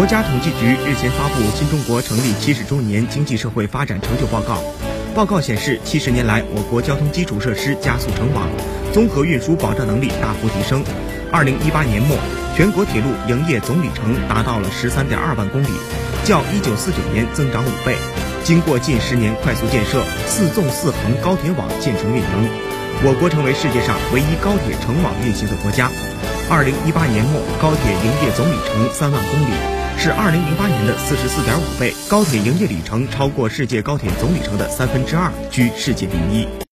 国家统计局日前发布《新中国成立七十周年经济社会发展成就报告》。报告显示，七十年来，我国交通基础设施加速成网，综合运输保障能力大幅提升。二零一八年末，全国铁路营业总里程达到了十三点二万公里，较一九四九年增长五倍。经过近十年快速建设，四纵四横高铁网建成运营，我国成为世界上唯一高铁成网运行的国家。二零一八年末，高铁营业总里程三万公里，是二零零八年的四十四点五倍。高铁营业里程超过世界高铁总里程的三分之二，居世界第一。